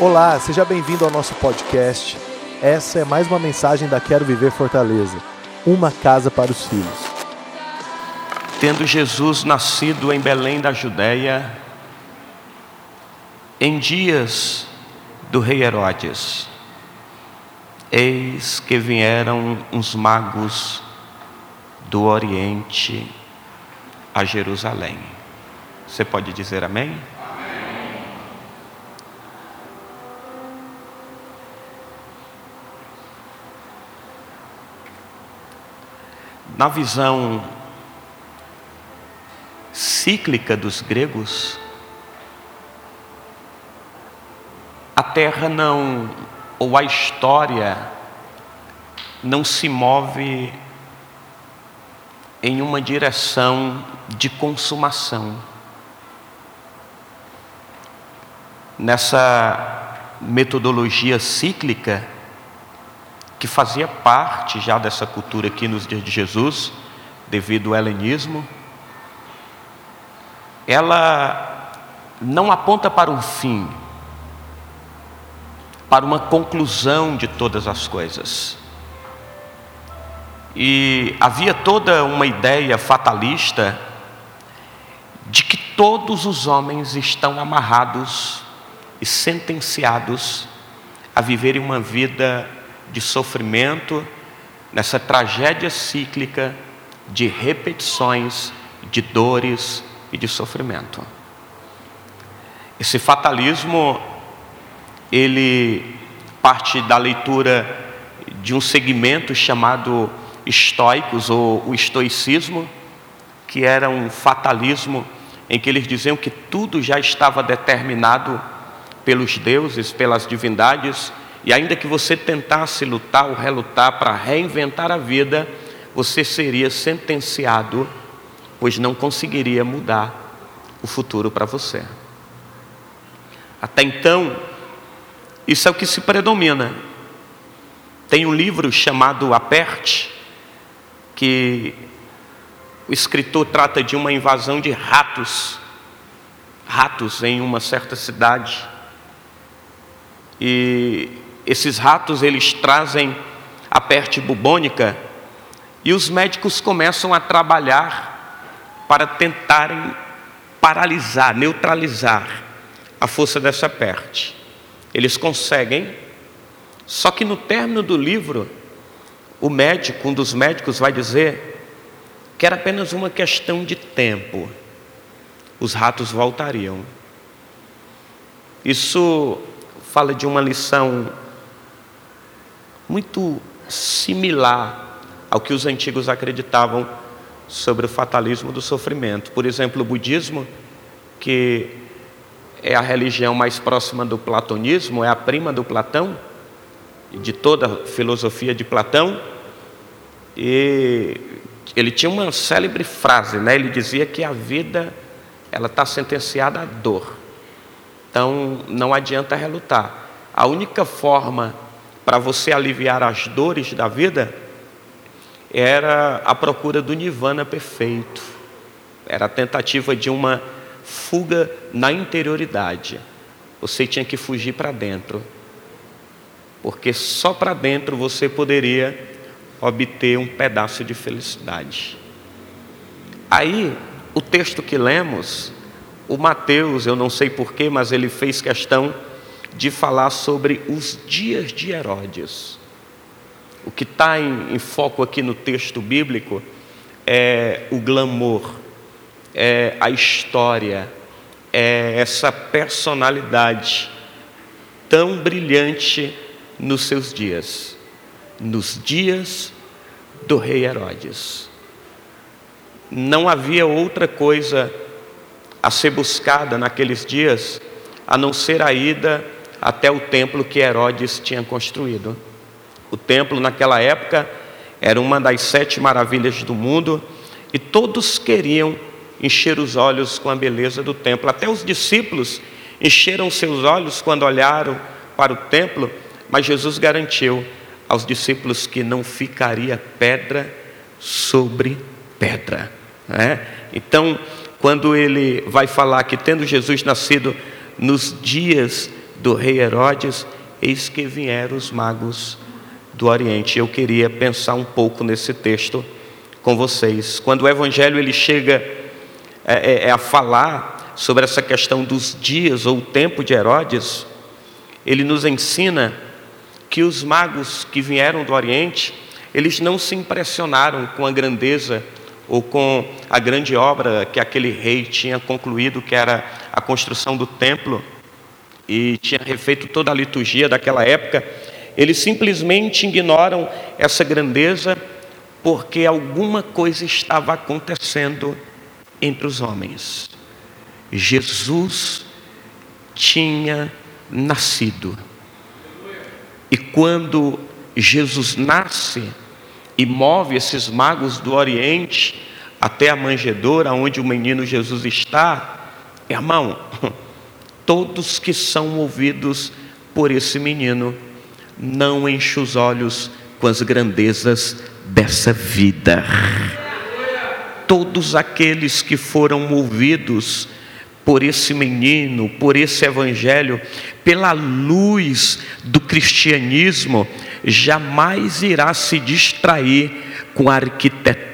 Olá, seja bem-vindo ao nosso podcast. Essa é mais uma mensagem da Quero Viver Fortaleza uma casa para os filhos. Tendo Jesus nascido em Belém da Judéia, em dias do rei Herodes, eis que vieram uns magos do Oriente a Jerusalém. Você pode dizer amém? Na visão cíclica dos gregos, a terra não, ou a história, não se move em uma direção de consumação. Nessa metodologia cíclica, que fazia parte já dessa cultura aqui nos dias de Jesus, devido ao helenismo, ela não aponta para um fim, para uma conclusão de todas as coisas. E havia toda uma ideia fatalista de que todos os homens estão amarrados e sentenciados a viverem uma vida de sofrimento, nessa tragédia cíclica de repetições, de dores e de sofrimento. Esse fatalismo, ele parte da leitura de um segmento chamado estoicos ou o estoicismo, que era um fatalismo em que eles diziam que tudo já estava determinado pelos deuses, pelas divindades, e ainda que você tentasse lutar ou relutar para reinventar a vida, você seria sentenciado, pois não conseguiria mudar o futuro para você. Até então, isso é o que se predomina. Tem um livro chamado Aperte, que o escritor trata de uma invasão de ratos, ratos em uma certa cidade. E esses ratos eles trazem a peste bubônica e os médicos começam a trabalhar para tentarem paralisar, neutralizar a força dessa peste. Eles conseguem, só que no término do livro, o médico, um dos médicos, vai dizer que era apenas uma questão de tempo. Os ratos voltariam. Isso fala de uma lição muito similar ao que os antigos acreditavam sobre o fatalismo do sofrimento. Por exemplo, o budismo, que é a religião mais próxima do platonismo, é a prima do Platão, de toda a filosofia de Platão, e ele tinha uma célebre frase, né? ele dizia que a vida ela está sentenciada à dor, então não adianta relutar. A única forma para você aliviar as dores da vida, era a procura do nirvana perfeito, era a tentativa de uma fuga na interioridade. Você tinha que fugir para dentro, porque só para dentro você poderia obter um pedaço de felicidade. Aí, o texto que lemos, o Mateus, eu não sei porquê, mas ele fez questão de falar sobre os dias de Herodes. O que está em, em, foco aqui no texto bíblico é o glamour, é a história, é essa personalidade tão brilhante nos seus dias, nos dias do rei Herodes. Não havia outra coisa a ser buscada naqueles dias a não ser a ida até o templo que Herodes tinha construído. O templo, naquela época, era uma das sete maravilhas do mundo e todos queriam encher os olhos com a beleza do templo. Até os discípulos encheram seus olhos quando olharam para o templo, mas Jesus garantiu aos discípulos que não ficaria pedra sobre pedra. Né? Então, quando ele vai falar que, tendo Jesus nascido nos dias do rei Herodes, eis que vieram os magos do Oriente. Eu queria pensar um pouco nesse texto com vocês. Quando o Evangelho ele chega é, é, é a falar sobre essa questão dos dias ou o tempo de Herodes, ele nos ensina que os magos que vieram do Oriente, eles não se impressionaram com a grandeza ou com a grande obra que aquele rei tinha concluído, que era a construção do templo, e tinha refeito toda a liturgia daquela época, eles simplesmente ignoram essa grandeza porque alguma coisa estava acontecendo entre os homens. Jesus tinha nascido. E quando Jesus nasce e move esses magos do Oriente até a manjedoura onde o menino Jesus está, irmão, todos que são movidos por esse menino não enchem os olhos com as grandezas dessa vida. Todos aqueles que foram movidos por esse menino, por esse evangelho, pela luz do cristianismo, jamais irá se distrair com a arquitetura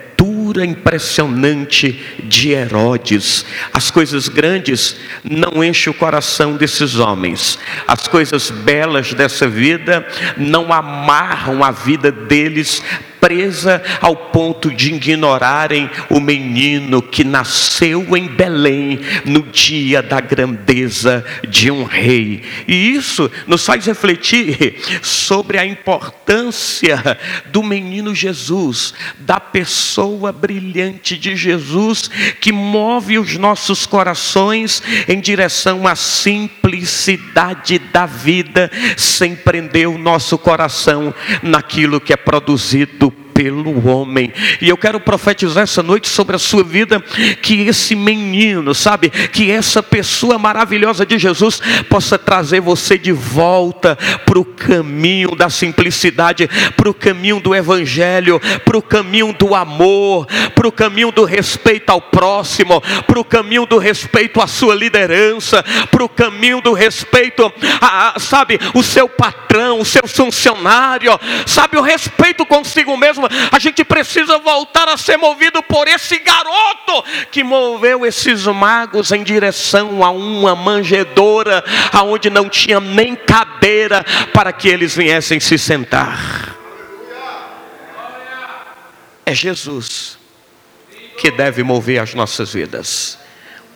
impressionante de Herodes. As coisas grandes não enchem o coração desses homens, as coisas belas dessa vida não amarram a vida deles presa ao ponto de ignorarem o menino que nasceu em Belém no dia da grandeza de um rei. E isso nos faz refletir sobre a importância do menino Jesus, da pessoa brilhante de Jesus que move os nossos corações em direção à simplicidade da vida, sem prender o nosso coração naquilo que é produzido pelo homem. E eu quero profetizar essa noite sobre a sua vida que esse menino, sabe, que essa pessoa maravilhosa de Jesus possa trazer você de volta para o caminho da simplicidade, para o caminho do evangelho, para o caminho do amor, para o caminho do respeito ao próximo, para o caminho do respeito à sua liderança, para o caminho do respeito a, sabe, o seu patrão, o seu funcionário, sabe, o respeito consigo mesmo a gente precisa voltar a ser movido por esse garoto que moveu esses magos em direção a uma manjedoura, aonde não tinha nem cadeira para que eles viessem se sentar. É Jesus que deve mover as nossas vidas.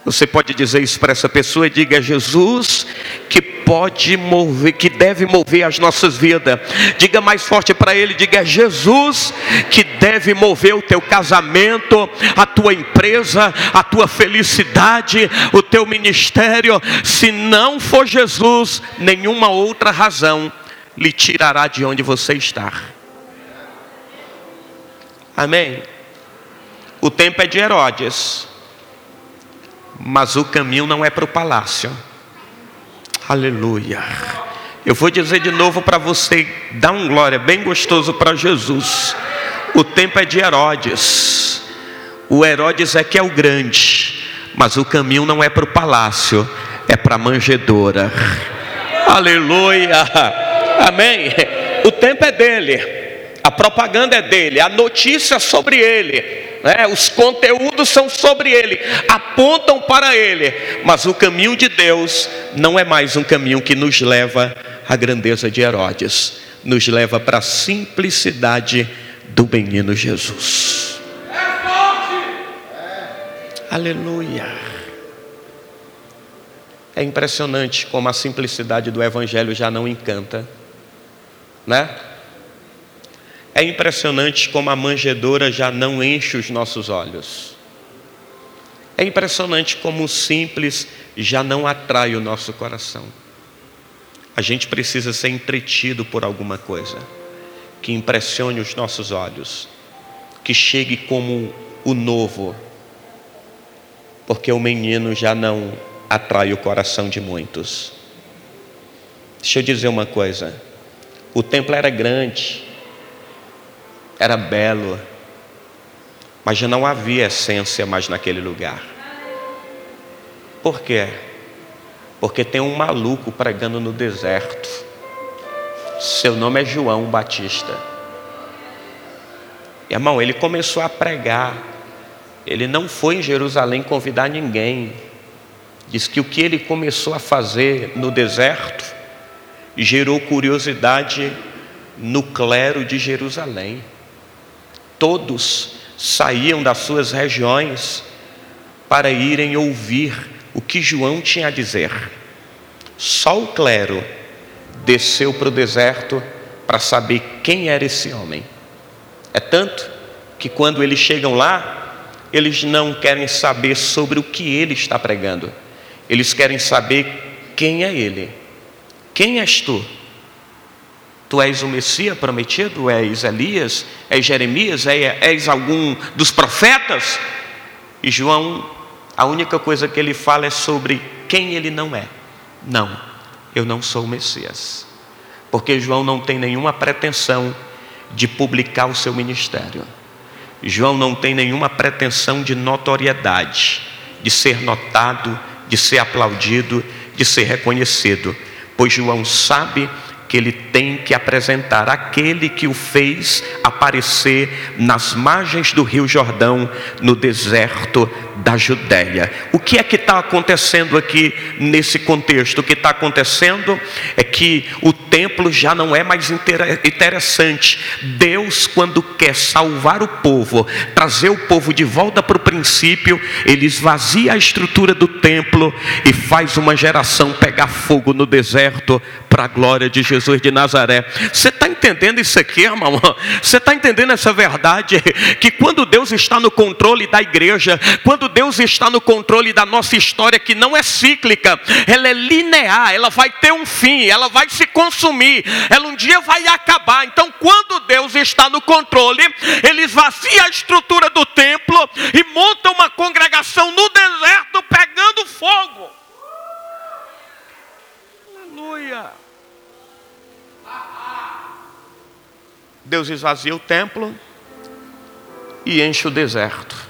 Você pode dizer isso para essa pessoa e diga: Jesus que pode mover, que deve mover as nossas vidas. Diga mais forte para ele: diga: Jesus que deve mover o teu casamento, a tua empresa, a tua felicidade, o teu ministério. Se não for Jesus, nenhuma outra razão lhe tirará de onde você está. Amém. O tempo é de Herodes mas o caminho não é para o palácio. Aleluia. Eu vou dizer de novo para você, dá um glória bem gostoso para Jesus. O tempo é de Herodes. O Herodes é que é o grande, mas o caminho não é para o palácio, é para a manjedoura. Aleluia. Amém. O tempo é dele, a propaganda é dele, a notícia é sobre ele né? os conteúdos são sobre ele, apontam para ele, mas o caminho de Deus não é mais um caminho que nos leva à grandeza de Herodes, nos leva para a simplicidade do menino Jesus. Aleluia. É impressionante como a simplicidade do Evangelho já não encanta, né? É impressionante como a manjedoura já não enche os nossos olhos. É impressionante como o simples já não atrai o nosso coração. A gente precisa ser entretido por alguma coisa que impressione os nossos olhos, que chegue como o novo, porque o menino já não atrai o coração de muitos. Deixa eu dizer uma coisa: o templo era grande, era belo, mas já não havia essência mais naquele lugar. Por quê? Porque tem um maluco pregando no deserto. Seu nome é João Batista. Irmão, ele começou a pregar. Ele não foi em Jerusalém convidar ninguém. Diz que o que ele começou a fazer no deserto gerou curiosidade no clero de Jerusalém. Todos saíam das suas regiões para irem ouvir o que João tinha a dizer. Só o clero desceu para o deserto para saber quem era esse homem. É tanto que quando eles chegam lá, eles não querem saber sobre o que ele está pregando, eles querem saber quem é ele. Quem és tu? Tu és o Messias prometido? És Elias? És Jeremias? É, és algum dos profetas? E João, a única coisa que ele fala é sobre quem ele não é. Não, eu não sou o Messias. Porque João não tem nenhuma pretensão de publicar o seu ministério. João não tem nenhuma pretensão de notoriedade, de ser notado, de ser aplaudido, de ser reconhecido, pois João sabe que ele tem que apresentar. Aquele que o fez aparecer nas margens do Rio Jordão, no deserto da Judéia. O que é que está acontecendo aqui nesse contexto? O que está acontecendo é que o templo já não é mais interessante. Deus, quando quer salvar o povo, trazer o povo de volta para o princípio, ele esvazia a estrutura do templo e faz uma geração pegar fogo no deserto para a glória de Jesus de Nazaré. Você está entendendo isso aqui, irmão? Você está entendendo essa verdade? Que quando Deus está no controle da igreja, quando Deus está no controle da nossa história, que não é cíclica, ela é linear, ela vai ter um fim, ela vai se consumir, ela um dia vai acabar. Então, quando Deus está no controle, ele esvazia a estrutura do templo e monta uma congregação no deserto pegando fogo. Aleluia. Deus esvazia o templo e enche o deserto.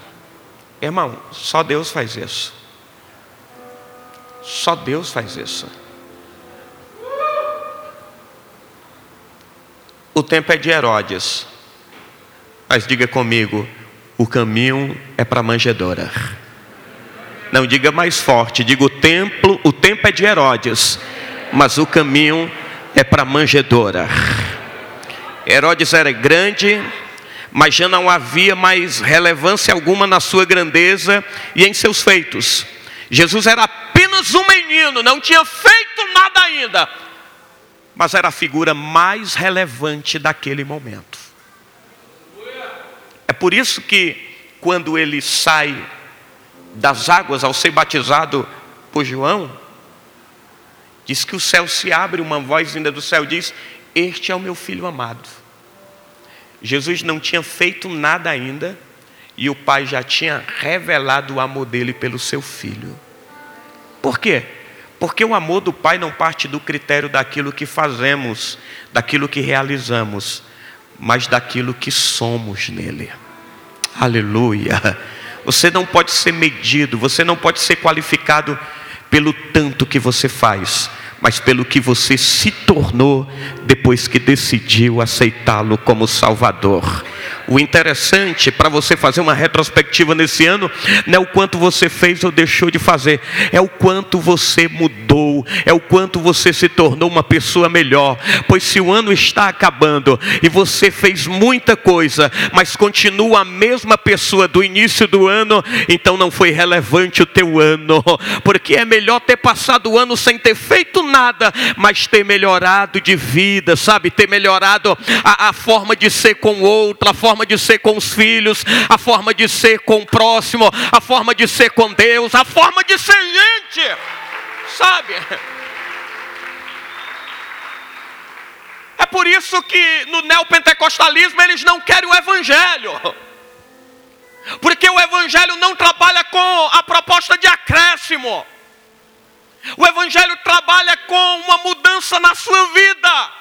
Irmão, só Deus faz isso. Só Deus faz isso. O tempo é de Herodes. Mas diga comigo, o caminho é para a manjedoura. Não diga mais forte, diga o templo, o tempo é de Herodes, mas o caminho é para a manjedoura. Herodes era grande, mas já não havia mais relevância alguma na sua grandeza e em seus feitos. Jesus era apenas um menino, não tinha feito nada ainda, mas era a figura mais relevante daquele momento. É por isso que, quando ele sai das águas ao ser batizado por João, diz que o céu se abre, uma voz vinda do céu diz: Este é o meu filho amado Jesus não tinha feito nada ainda e o Pai já tinha revelado o amor dele pelo seu filho. Por quê? Porque o amor do Pai não parte do critério daquilo que fazemos, daquilo que realizamos, mas daquilo que somos nele. Aleluia. Você não pode ser medido, você não pode ser qualificado pelo tanto que você faz, mas pelo que você se tornou depois que decidiu aceitá-lo como Salvador. O interessante para você fazer uma retrospectiva nesse ano não é o quanto você fez ou deixou de fazer, é o quanto você mudou, é o quanto você se tornou uma pessoa melhor. Pois se o ano está acabando e você fez muita coisa, mas continua a mesma pessoa do início do ano, então não foi relevante o teu ano, porque é melhor ter passado o ano sem ter feito nada, mas ter melhorado de vida, sabe? Ter melhorado a, a forma de ser com o outro, a forma forma de ser com os filhos, a forma de ser com o próximo, a forma de ser com Deus, a forma de ser gente, sabe? É por isso que no neopentecostalismo eles não querem o evangelho. Porque o evangelho não trabalha com a proposta de acréscimo. O evangelho trabalha com uma mudança na sua vida.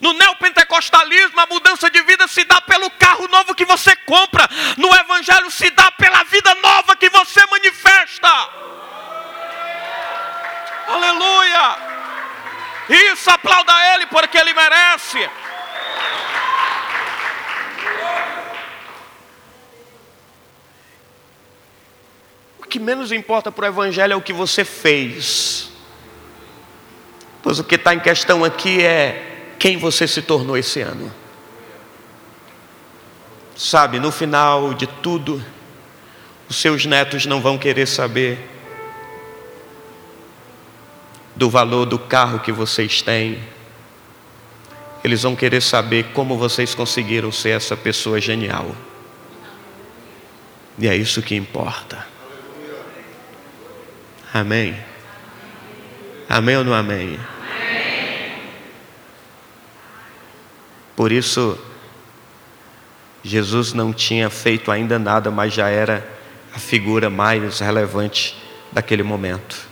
No neopentecostalismo, a mudança de vida se dá pelo carro novo que você compra. No evangelho, se dá pela vida nova que você manifesta. Aleluia! Isso, aplauda Ele, porque Ele merece. O que menos importa para o Evangelho é o que você fez. Pois o que está em questão aqui é quem você se tornou esse ano. Sabe, no final de tudo, os seus netos não vão querer saber do valor do carro que vocês têm. Eles vão querer saber como vocês conseguiram ser essa pessoa genial. E é isso que importa. Amém? Amém ou não amém? Por isso, Jesus não tinha feito ainda nada, mas já era a figura mais relevante daquele momento.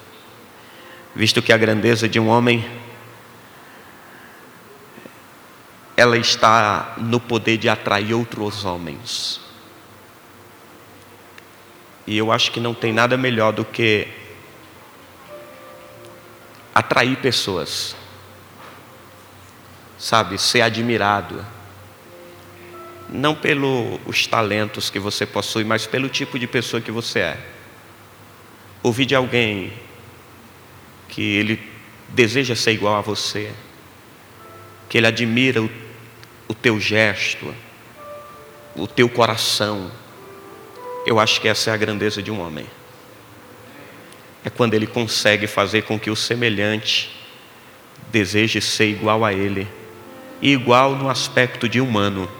Visto que a grandeza de um homem ela está no poder de atrair outros homens. E eu acho que não tem nada melhor do que atrair pessoas sabe, ser admirado. Não pelos talentos que você possui, mas pelo tipo de pessoa que você é. Ouvir de alguém que ele deseja ser igual a você, que ele admira o, o teu gesto, o teu coração. Eu acho que essa é a grandeza de um homem. É quando ele consegue fazer com que o semelhante deseje ser igual a ele igual no aspecto de humano,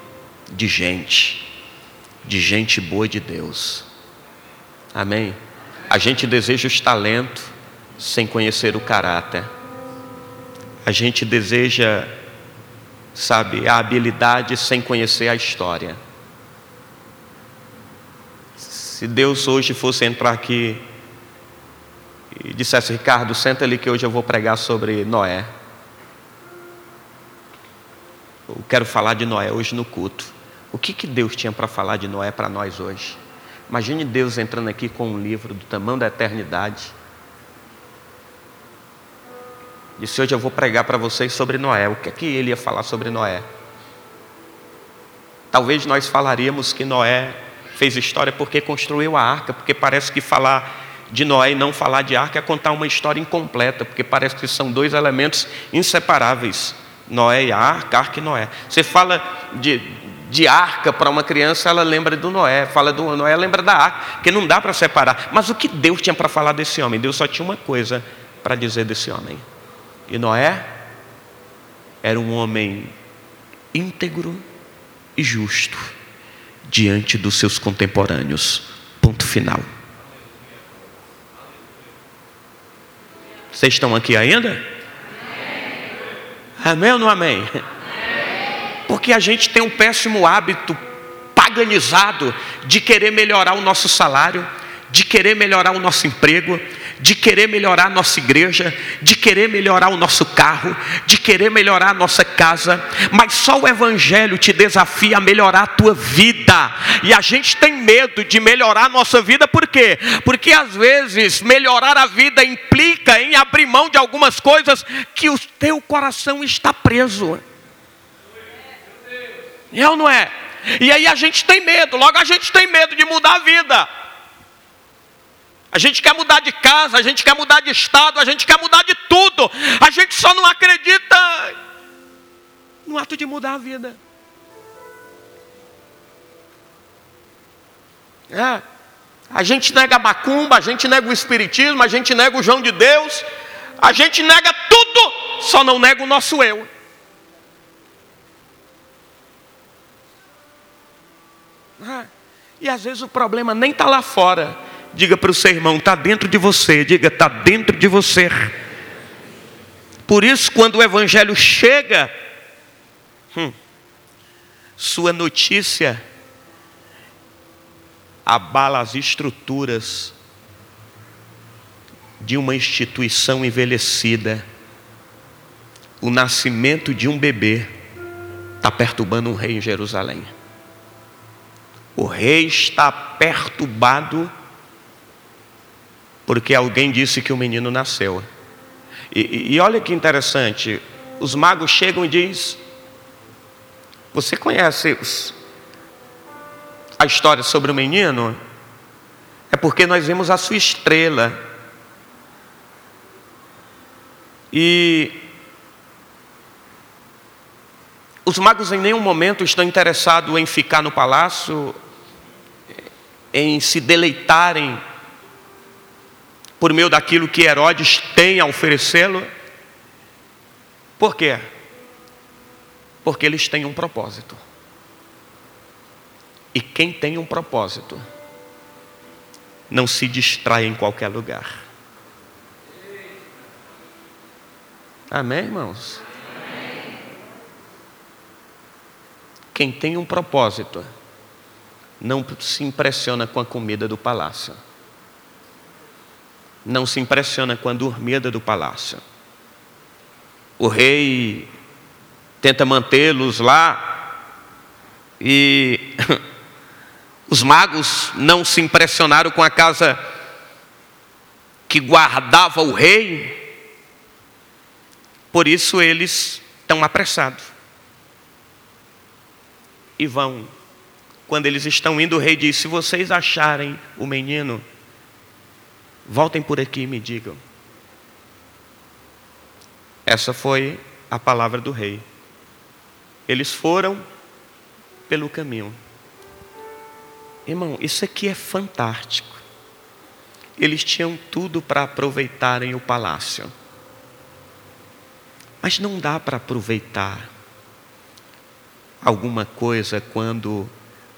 de gente, de gente boa de Deus. Amém? A gente deseja os talentos sem conhecer o caráter. A gente deseja, sabe, a habilidade sem conhecer a história. Se Deus hoje fosse entrar aqui e dissesse, Ricardo, senta ali que hoje eu vou pregar sobre Noé. Eu quero falar de Noé hoje no culto. O que, que Deus tinha para falar de Noé para nós hoje? Imagine Deus entrando aqui com um livro do tamanho da eternidade. Disse: Hoje eu vou pregar para vocês sobre Noé. O que é que ele ia falar sobre Noé? Talvez nós falaríamos que Noé fez história porque construiu a arca, porque parece que falar de Noé e não falar de arca é contar uma história incompleta, porque parece que são dois elementos inseparáveis. Noé e a arca, arca e Noé. Você fala de, de arca para uma criança, ela lembra do Noé. Fala do Noé, lembra da arca, porque não dá para separar. Mas o que Deus tinha para falar desse homem? Deus só tinha uma coisa para dizer desse homem. E Noé era um homem íntegro e justo diante dos seus contemporâneos. Ponto final. Vocês estão aqui ainda? Amém ou não amém? Porque a gente tem um péssimo hábito paganizado de querer melhorar o nosso salário, de querer melhorar o nosso emprego, de querer melhorar a nossa igreja, de querer melhorar o nosso carro, de querer melhorar a nossa casa, mas só o Evangelho te desafia a melhorar a tua vida, e a gente tem medo de melhorar a nossa vida, por quê? Porque às vezes melhorar a vida implica em abrir mão de algumas coisas que o teu coração está preso. É ou não é? E aí a gente tem medo, logo a gente tem medo de mudar a vida. A gente quer mudar de casa, a gente quer mudar de estado, a gente quer mudar de tudo. A gente só não acredita no ato de mudar a vida. É. A gente nega a macumba, a gente nega o espiritismo, a gente nega o João de Deus, a gente nega tudo, só não nega o nosso eu. É. E às vezes o problema nem está lá fora, Diga para o seu irmão, está dentro de você. Diga, está dentro de você. Por isso, quando o Evangelho chega, hum, sua notícia abala as estruturas de uma instituição envelhecida. O nascimento de um bebê está perturbando um rei em Jerusalém. O rei está perturbado porque alguém disse que o menino nasceu. E, e olha que interessante, os magos chegam e diz: Você conhece a história sobre o menino? É porque nós vimos a sua estrela. E os magos em nenhum momento estão interessados em ficar no palácio, em se deleitarem por meio daquilo que Herodes tem a oferecê-lo. Por quê? Porque eles têm um propósito. E quem tem um propósito não se distrai em qualquer lugar. Amém, irmãos? Quem tem um propósito não se impressiona com a comida do palácio. Não se impressiona com a dormida do palácio. O rei tenta mantê-los lá e os magos não se impressionaram com a casa que guardava o rei, por isso eles estão apressados. E vão. Quando eles estão indo, o rei diz: Se vocês acharem o menino, voltem por aqui e me digam. Essa foi a palavra do rei. Eles foram pelo caminho. Irmão, isso aqui é fantástico. Eles tinham tudo para aproveitarem o palácio. Mas não dá para aproveitar alguma coisa quando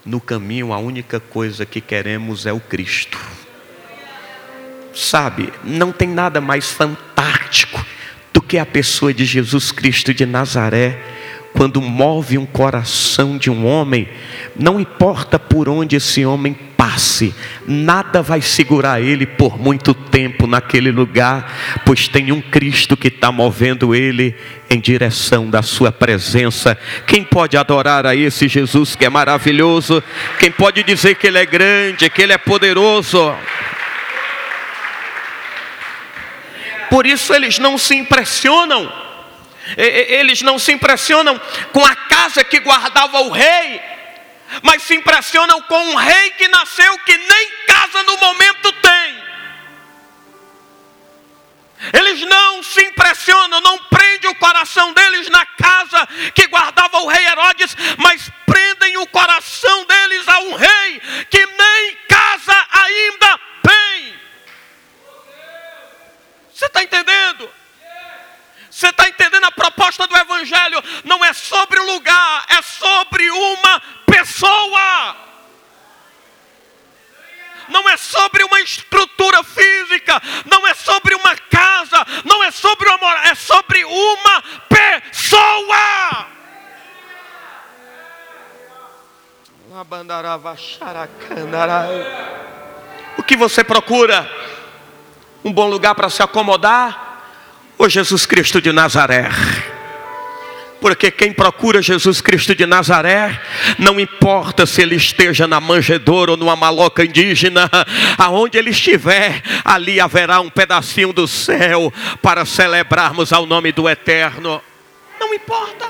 no caminho a única coisa que queremos é o Cristo. Sabe, não tem nada mais fantástico do que a pessoa de Jesus Cristo de Nazaré, quando move um coração de um homem, não importa por onde esse homem passe, nada vai segurar ele por muito tempo naquele lugar, pois tem um Cristo que está movendo ele em direção da sua presença. Quem pode adorar a esse Jesus que é maravilhoso? Quem pode dizer que ele é grande, que ele é poderoso? Por isso eles não se impressionam. Eles não se impressionam com a casa que guardava o rei, mas se impressionam com um rei que nasceu que nem casa no momento tem. Eles não se impressionam, não prende o coração deles na casa que guardava o rei Herodes, mas prendem o coração deles a um rei que nem casa ainda tem. Você está entendendo? Você está entendendo a proposta do Evangelho? Não é sobre o lugar, é sobre uma pessoa. Não é sobre uma estrutura física, não é sobre uma casa, não é sobre uma moral, é sobre uma pessoa. O que você procura? Um bom lugar para se acomodar, ou Jesus Cristo de Nazaré? Porque quem procura Jesus Cristo de Nazaré, não importa se ele esteja na manjedoura ou numa maloca indígena, aonde ele estiver, ali haverá um pedacinho do céu para celebrarmos ao nome do Eterno. Não importa.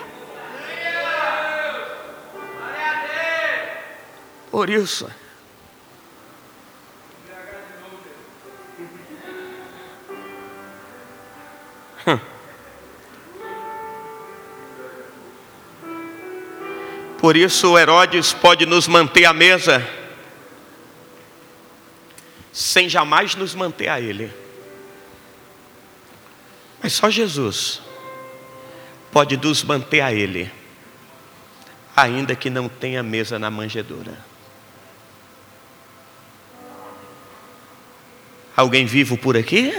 Por isso, Por isso Herodes pode nos manter à mesa, sem jamais nos manter a Ele. Mas só Jesus pode nos manter a Ele, ainda que não tenha mesa na manjedoura. Alguém vivo por aqui?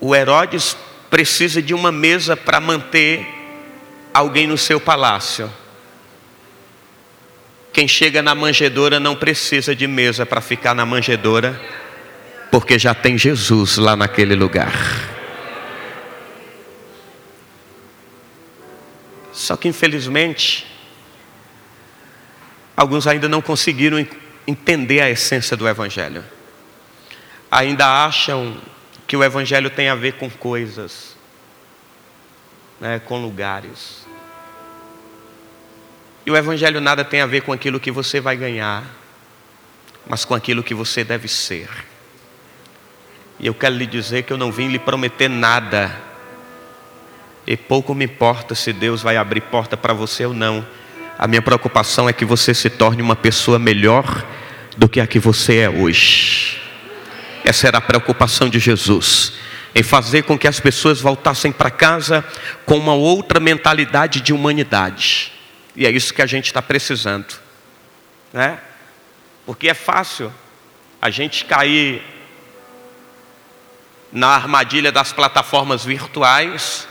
O Herodes precisa de uma mesa para manter alguém no seu palácio. Quem chega na manjedoura não precisa de mesa para ficar na manjedoura, porque já tem Jesus lá naquele lugar. Só que infelizmente, alguns ainda não conseguiram entender a essência do Evangelho. Ainda acham que o Evangelho tem a ver com coisas, né, com lugares. E o Evangelho nada tem a ver com aquilo que você vai ganhar, mas com aquilo que você deve ser. E eu quero lhe dizer que eu não vim lhe prometer nada, e pouco me importa se Deus vai abrir porta para você ou não. A minha preocupação é que você se torne uma pessoa melhor do que a que você é hoje. Essa era a preocupação de Jesus, em fazer com que as pessoas voltassem para casa com uma outra mentalidade de humanidade. E é isso que a gente está precisando, né? Porque é fácil a gente cair na armadilha das plataformas virtuais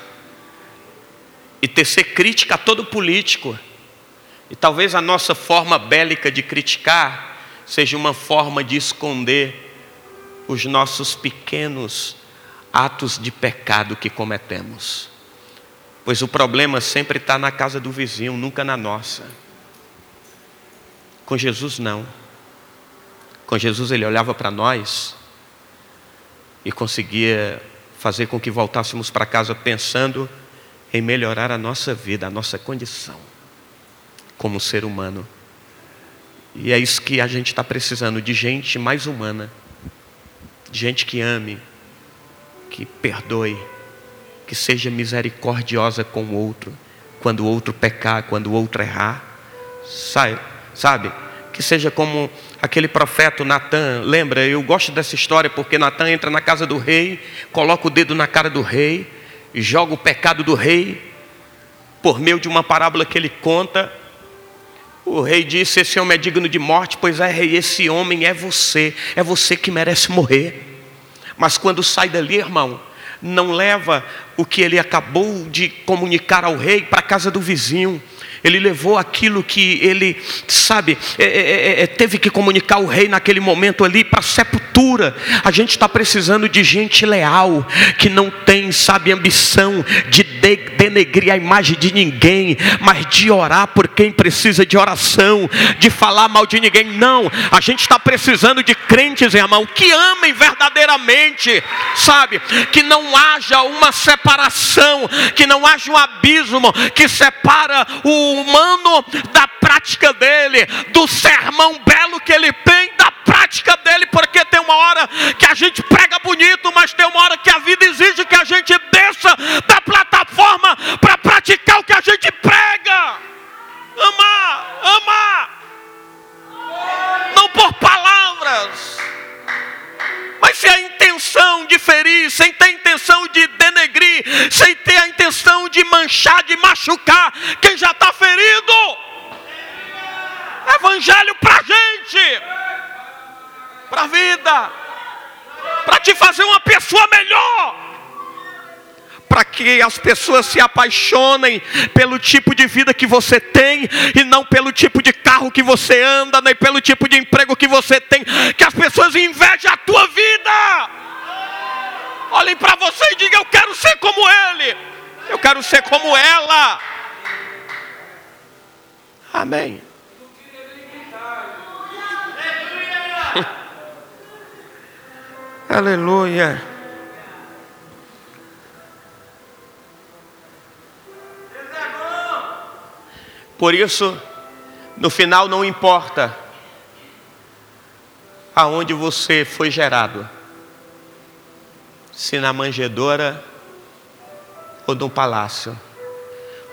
e tecer crítica a todo político. E talvez a nossa forma bélica de criticar seja uma forma de esconder os nossos pequenos atos de pecado que cometemos. Pois o problema sempre está na casa do vizinho, nunca na nossa. Com Jesus, não. Com Jesus, ele olhava para nós e conseguia fazer com que voltássemos para casa pensando em melhorar a nossa vida, a nossa condição como ser humano. E é isso que a gente está precisando, de gente mais humana gente que ame, que perdoe, que seja misericordiosa com o outro, quando o outro pecar, quando o outro errar, sabe? sabe? Que seja como aquele profeta Natan, lembra? Eu gosto dessa história porque Natan entra na casa do rei, coloca o dedo na cara do rei, joga o pecado do rei, por meio de uma parábola que ele conta, o rei disse: Esse homem é digno de morte, pois é, rei, esse homem é você, é você que merece morrer. Mas quando sai dali, irmão, não leva o que ele acabou de comunicar ao rei para a casa do vizinho, ele levou aquilo que ele, sabe, é, é, é, é teve que comunicar ao rei naquele momento ali para a sepultura. A gente está precisando de gente leal, que não tem, sabe, ambição de denegrir a imagem de ninguém, mas de orar por quem precisa de oração, de falar mal de ninguém. Não, a gente está precisando de crentes, irmão, que amem verdadeiramente, sabe, que não haja uma separação, que não haja um abismo que separa o humano da prática dele, do sermão belo que ele tem, da prática dele, porque tem uma hora que a gente prega bonito, mas tem uma hora que a vida exige que a gente desça praticar o que a gente prega. Amar, amar, não por palavras mas se a intenção de ferir, sem ter intenção de denegrir, sem ter a intenção de manchar, de machucar quem já está ferido. Evangelho para gente, para a vida, para te fazer uma pessoa melhor para que as pessoas se apaixonem pelo tipo de vida que você tem e não pelo tipo de carro que você anda, nem pelo tipo de emprego que você tem, que as pessoas invejem a tua vida. Olhem para você e digam: Eu quero ser como ele, eu quero ser como ela. Amém. Aleluia. Por isso, no final não importa aonde você foi gerado, se na manjedoura ou no palácio.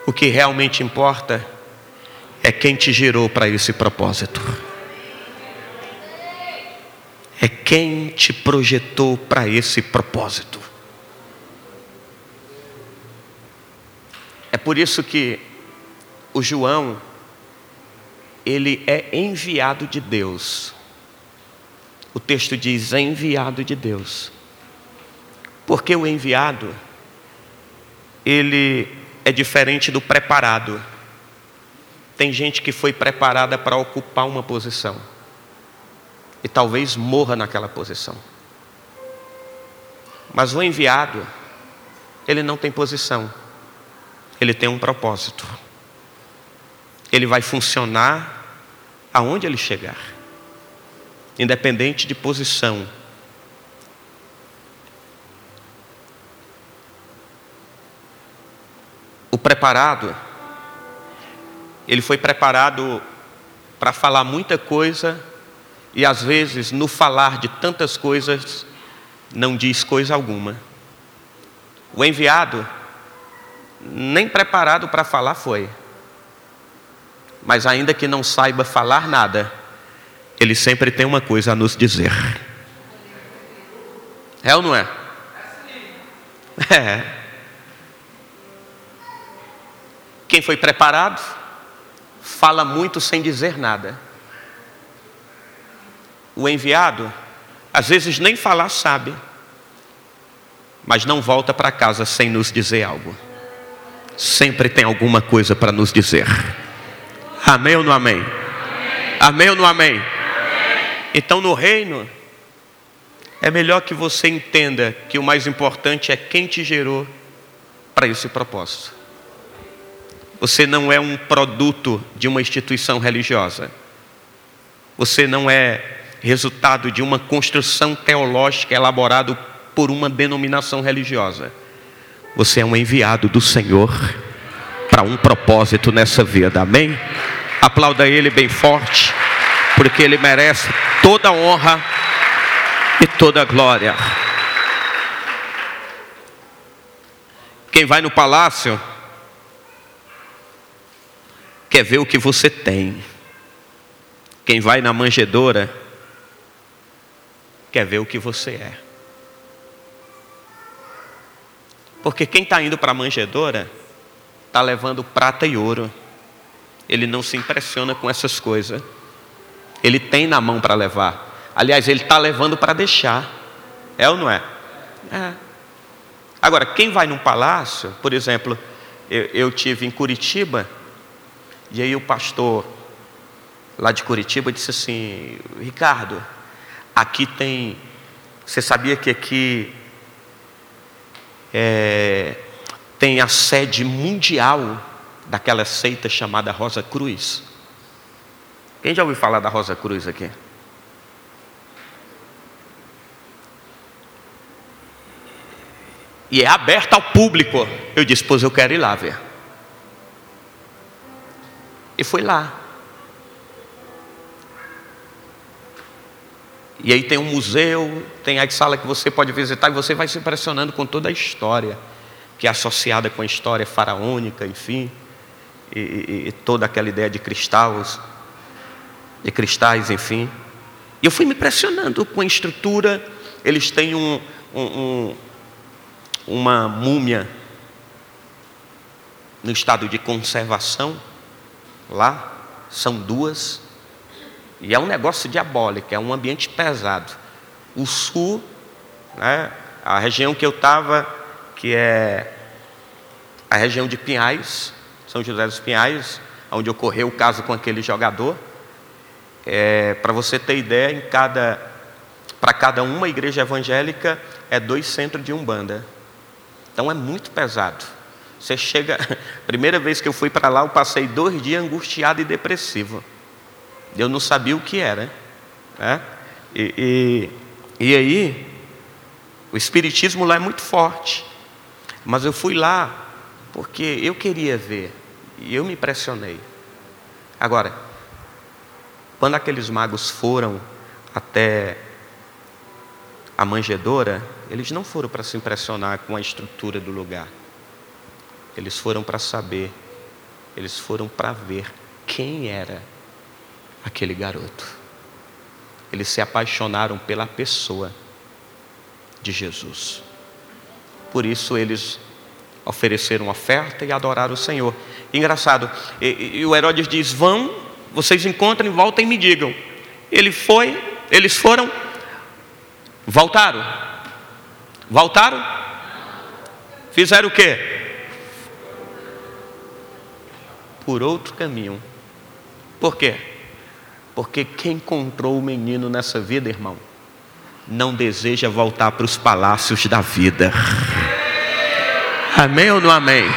O que realmente importa é quem te gerou para esse propósito. É quem te projetou para esse propósito. É por isso que o João, ele é enviado de Deus. O texto diz enviado de Deus. Porque o enviado, ele é diferente do preparado. Tem gente que foi preparada para ocupar uma posição e talvez morra naquela posição. Mas o enviado, ele não tem posição, ele tem um propósito ele vai funcionar aonde ele chegar, independente de posição. O preparado, ele foi preparado para falar muita coisa e às vezes no falar de tantas coisas não diz coisa alguma. O enviado, nem preparado para falar foi mas ainda que não saiba falar nada, ele sempre tem uma coisa a nos dizer. É ou não é? É. Quem foi preparado, fala muito sem dizer nada. O enviado, às vezes nem falar sabe, mas não volta para casa sem nos dizer algo. Sempre tem alguma coisa para nos dizer. Amém ou não amém? Amém, amém ou não amém? amém? Então no reino, é melhor que você entenda que o mais importante é quem te gerou para esse propósito. Você não é um produto de uma instituição religiosa. Você não é resultado de uma construção teológica elaborada por uma denominação religiosa. Você é um enviado do Senhor para um propósito nessa vida. Amém? Aplauda ele bem forte, porque ele merece toda a honra e toda a glória. Quem vai no palácio quer ver o que você tem. Quem vai na manjedoura quer ver o que você é. Porque quem está indo para a manjedoura está levando prata e ouro. Ele não se impressiona com essas coisas. Ele tem na mão para levar. Aliás, ele está levando para deixar. É ou não é? É. Agora, quem vai num palácio, por exemplo, eu, eu tive em Curitiba e aí o pastor lá de Curitiba disse assim: Ricardo, aqui tem. Você sabia que aqui é, tem a sede mundial daquela seita chamada Rosa Cruz? Quem já ouviu falar da Rosa Cruz aqui? E é aberta ao público. Eu disse, pois eu quero ir lá ver. E fui lá. E aí tem um museu, tem a sala que você pode visitar e você vai se impressionando com toda a história que é associada com a história faraônica, enfim, e, e, e toda aquela ideia de cristais, de cristais, enfim. E eu fui me impressionando com a estrutura. Eles têm um, um, um, uma múmia no estado de conservação lá, são duas, e é um negócio diabólico, é um ambiente pesado. O sul, né, a região que eu estava, que é a região de Pinhais, São José dos Pinhais, onde ocorreu o caso com aquele jogador. É, Para você ter ideia, em cada, para cada uma igreja evangélica é dois centros de umbanda. Então é muito pesado. Você chega, primeira vez que eu fui para lá, eu passei dois dias angustiado e depressivo. Eu não sabia o que era. Né? E, e, e aí, o Espiritismo lá é muito forte. Mas eu fui lá porque eu queria ver. E eu me impressionei. Agora, quando aqueles magos foram até a manjedoura, eles não foram para se impressionar com a estrutura do lugar. Eles foram para saber, eles foram para ver quem era aquele garoto. Eles se apaixonaram pela pessoa de Jesus. Por isso eles ofereceram oferta e adoraram o Senhor. Engraçado, e, e o Herodes diz: Vão, vocês encontrem, voltem e me digam. Ele foi, eles foram, voltaram. Voltaram? Fizeram o quê? por outro caminho. Por quê? Porque quem encontrou o menino nessa vida, irmão, não deseja voltar para os palácios da vida. Amém ou não amém?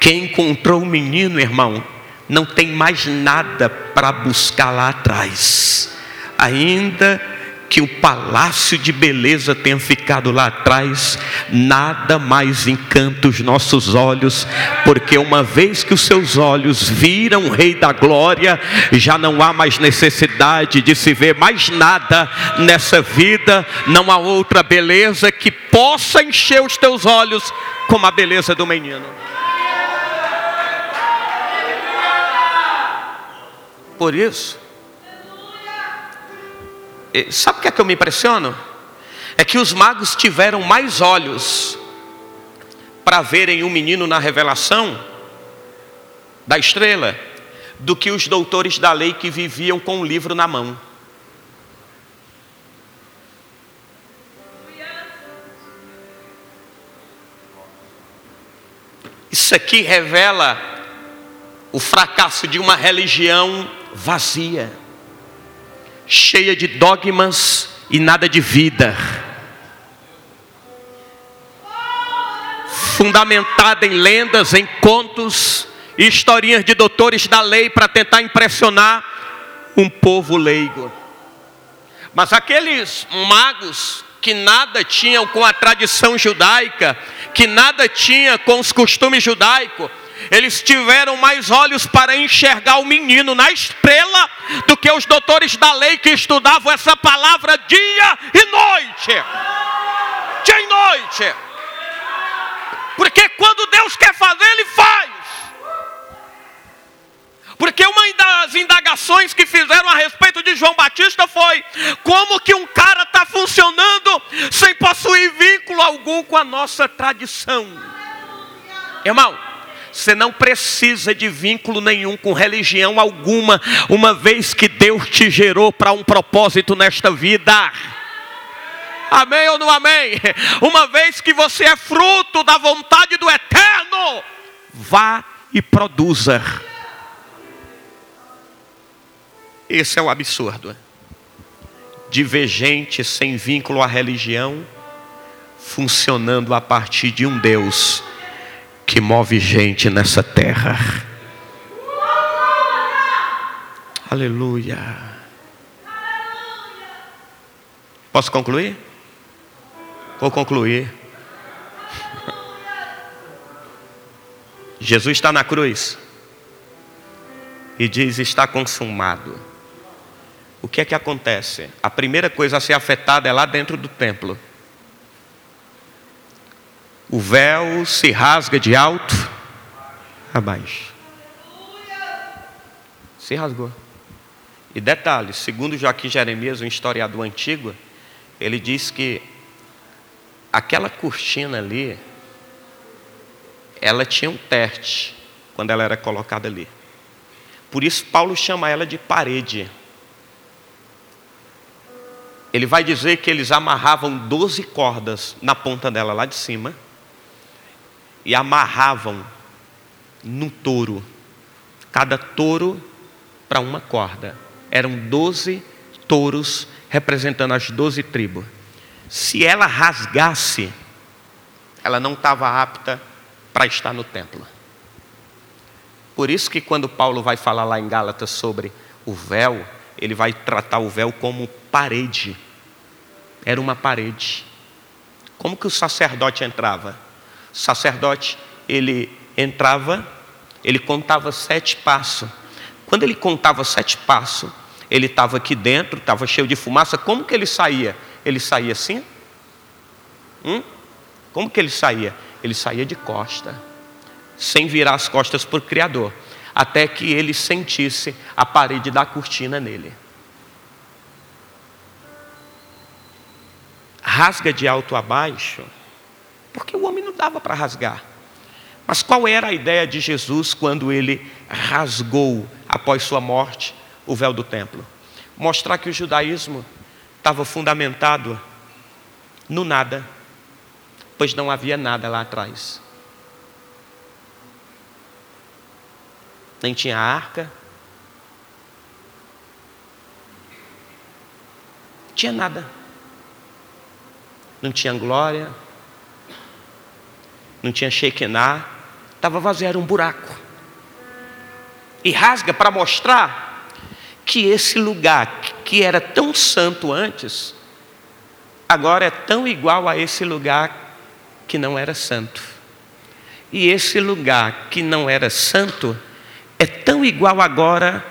Quem encontrou o menino, irmão, não tem mais nada para buscar lá atrás. Ainda que o palácio de beleza tenha ficado lá atrás, nada mais encanta os nossos olhos, porque uma vez que os seus olhos viram o Rei da Glória, já não há mais necessidade de se ver mais nada nessa vida, não há outra beleza que possa encher os teus olhos como a beleza do menino. Por isso, sabe o que é que eu me impressiono? É que os magos tiveram mais olhos para verem o menino na revelação da estrela do que os doutores da lei que viviam com o livro na mão. Isso aqui revela o fracasso de uma religião vazia cheia de dogmas e nada de vida. Fundamentada em lendas, em contos historinhas de doutores da lei para tentar impressionar um povo leigo. Mas aqueles magos que nada tinham com a tradição judaica, que nada tinha com os costumes judaicos, eles tiveram mais olhos para enxergar o menino na estrela do que os doutores da lei que estudavam essa palavra dia e noite. Dia e noite. Porque quando Deus quer fazer, Ele faz. Porque uma das indagações que fizeram a respeito de João Batista foi: como que um cara está funcionando sem possuir vínculo algum com a nossa tradição? Irmão, você não precisa de vínculo nenhum com religião alguma, uma vez que Deus te gerou para um propósito nesta vida. Amém ou não amém? Uma vez que você é fruto da vontade do eterno, vá e produza. Esse é o absurdo de ver gente sem vínculo à religião funcionando a partir de um Deus que move gente nessa terra. Aleluia. Posso concluir? Vou concluir. Jesus está na cruz e diz: Está consumado. O que é que acontece? A primeira coisa a ser afetada é lá dentro do templo o véu se rasga de alto a baixo. Se rasgou. E detalhe, segundo Joaquim Jeremias, um historiador antigo, ele diz que aquela cortina ali, ela tinha um teste quando ela era colocada ali. Por isso Paulo chama ela de parede. Ele vai dizer que eles amarravam 12 cordas na ponta dela lá de cima e amarravam no touro, cada touro para uma corda. Eram doze touros representando as doze tribos. Se ela rasgasse, ela não estava apta para estar no templo. Por isso que quando Paulo vai falar lá em Gálatas sobre o véu, ele vai tratar o véu como parede. Era uma parede. Como que o sacerdote entrava? Sacerdote, ele entrava, ele contava sete passos. Quando ele contava sete passos, ele estava aqui dentro, estava cheio de fumaça. Como que ele saía? Ele saía assim? Hum? Como que ele saía? Ele saía de costa, sem virar as costas para o Criador, até que ele sentisse a parede da cortina nele. Rasga de alto a baixo porque o homem não dava para rasgar. Mas qual era a ideia de Jesus quando ele rasgou, após sua morte, o véu do templo? Mostrar que o judaísmo estava fundamentado no nada, pois não havia nada lá atrás. Nem tinha arca, tinha nada. Não tinha glória, não tinha Shekinah, estava vazio, era um buraco. E rasga para mostrar que esse lugar que era tão santo antes, agora é tão igual a esse lugar que não era santo. E esse lugar que não era santo é tão igual agora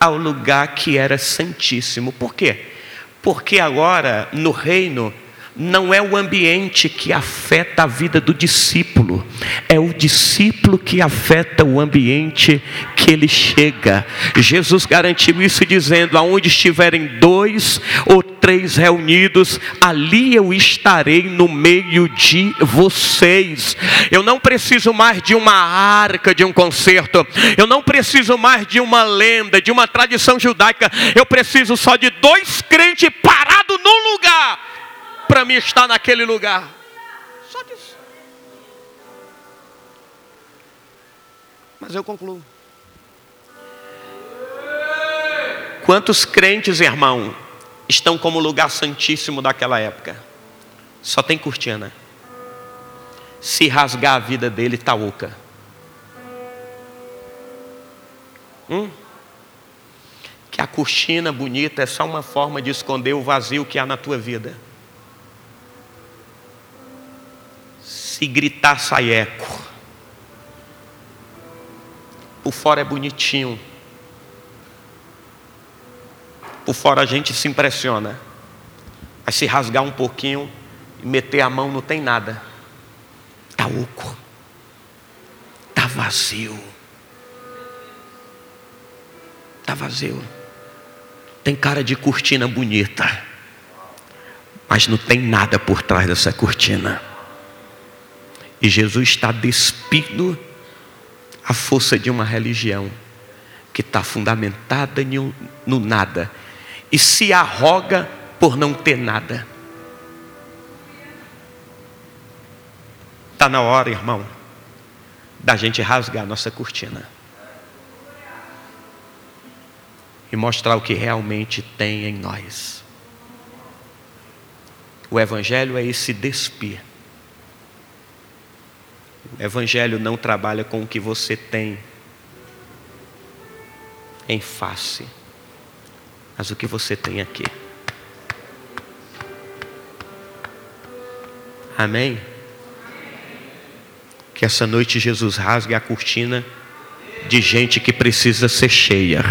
ao lugar que era santíssimo. Por quê? Porque agora no reino não é o ambiente que afeta a vida do discípulo, é o discípulo que afeta o ambiente que ele chega. Jesus garantiu isso dizendo: aonde estiverem dois ou três reunidos, ali eu estarei no meio de vocês. Eu não preciso mais de uma arca, de um concerto, eu não preciso mais de uma lenda, de uma tradição judaica, eu preciso só de dois crentes parados no lugar para mim estar naquele lugar. Só disso. Mas eu concluo. Quantos crentes, irmão, estão como lugar santíssimo daquela época? Só tem cortina. Se rasgar a vida dele, está oca. Hum? Que a cortina bonita é só uma forma de esconder o vazio que há na tua vida. Se gritar, sai eco. Por fora é bonitinho. Por fora a gente se impressiona. Mas se rasgar um pouquinho e meter a mão, não tem nada. Está oco. Está vazio. Está vazio. Tem cara de cortina bonita. Mas não tem nada por trás dessa cortina. E Jesus está despindo a força de uma religião que está fundamentada no nada e se arroga por não ter nada. Está na hora, irmão, da gente rasgar nossa cortina e mostrar o que realmente tem em nós. O Evangelho é esse despir o Evangelho não trabalha com o que você tem em face, mas o que você tem aqui. Amém? Que essa noite Jesus rasgue a cortina de gente que precisa ser cheia.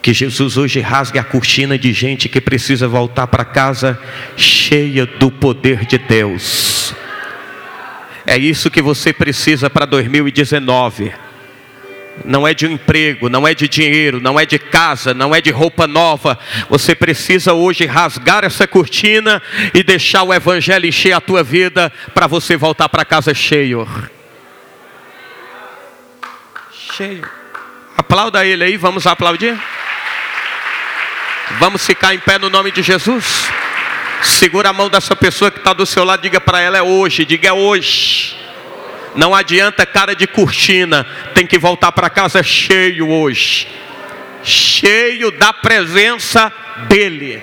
Que Jesus hoje rasgue a cortina de gente que precisa voltar para casa cheia do poder de Deus. É isso que você precisa para 2019. Não é de um emprego, não é de dinheiro, não é de casa, não é de roupa nova. Você precisa hoje rasgar essa cortina e deixar o Evangelho encher a tua vida para você voltar para casa cheio. Cheio. Aplauda ele aí, vamos aplaudir. Vamos ficar em pé no nome de Jesus. Segura a mão dessa pessoa que está do seu lado, diga para ela: é hoje, diga é hoje. Não adianta cara de cortina, tem que voltar para casa cheio hoje cheio da presença dEle.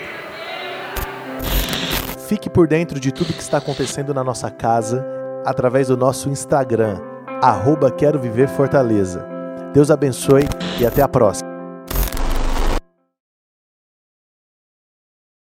Fique por dentro de tudo que está acontecendo na nossa casa através do nosso Instagram, arroba Quero Viver Fortaleza. Deus abençoe e até a próxima.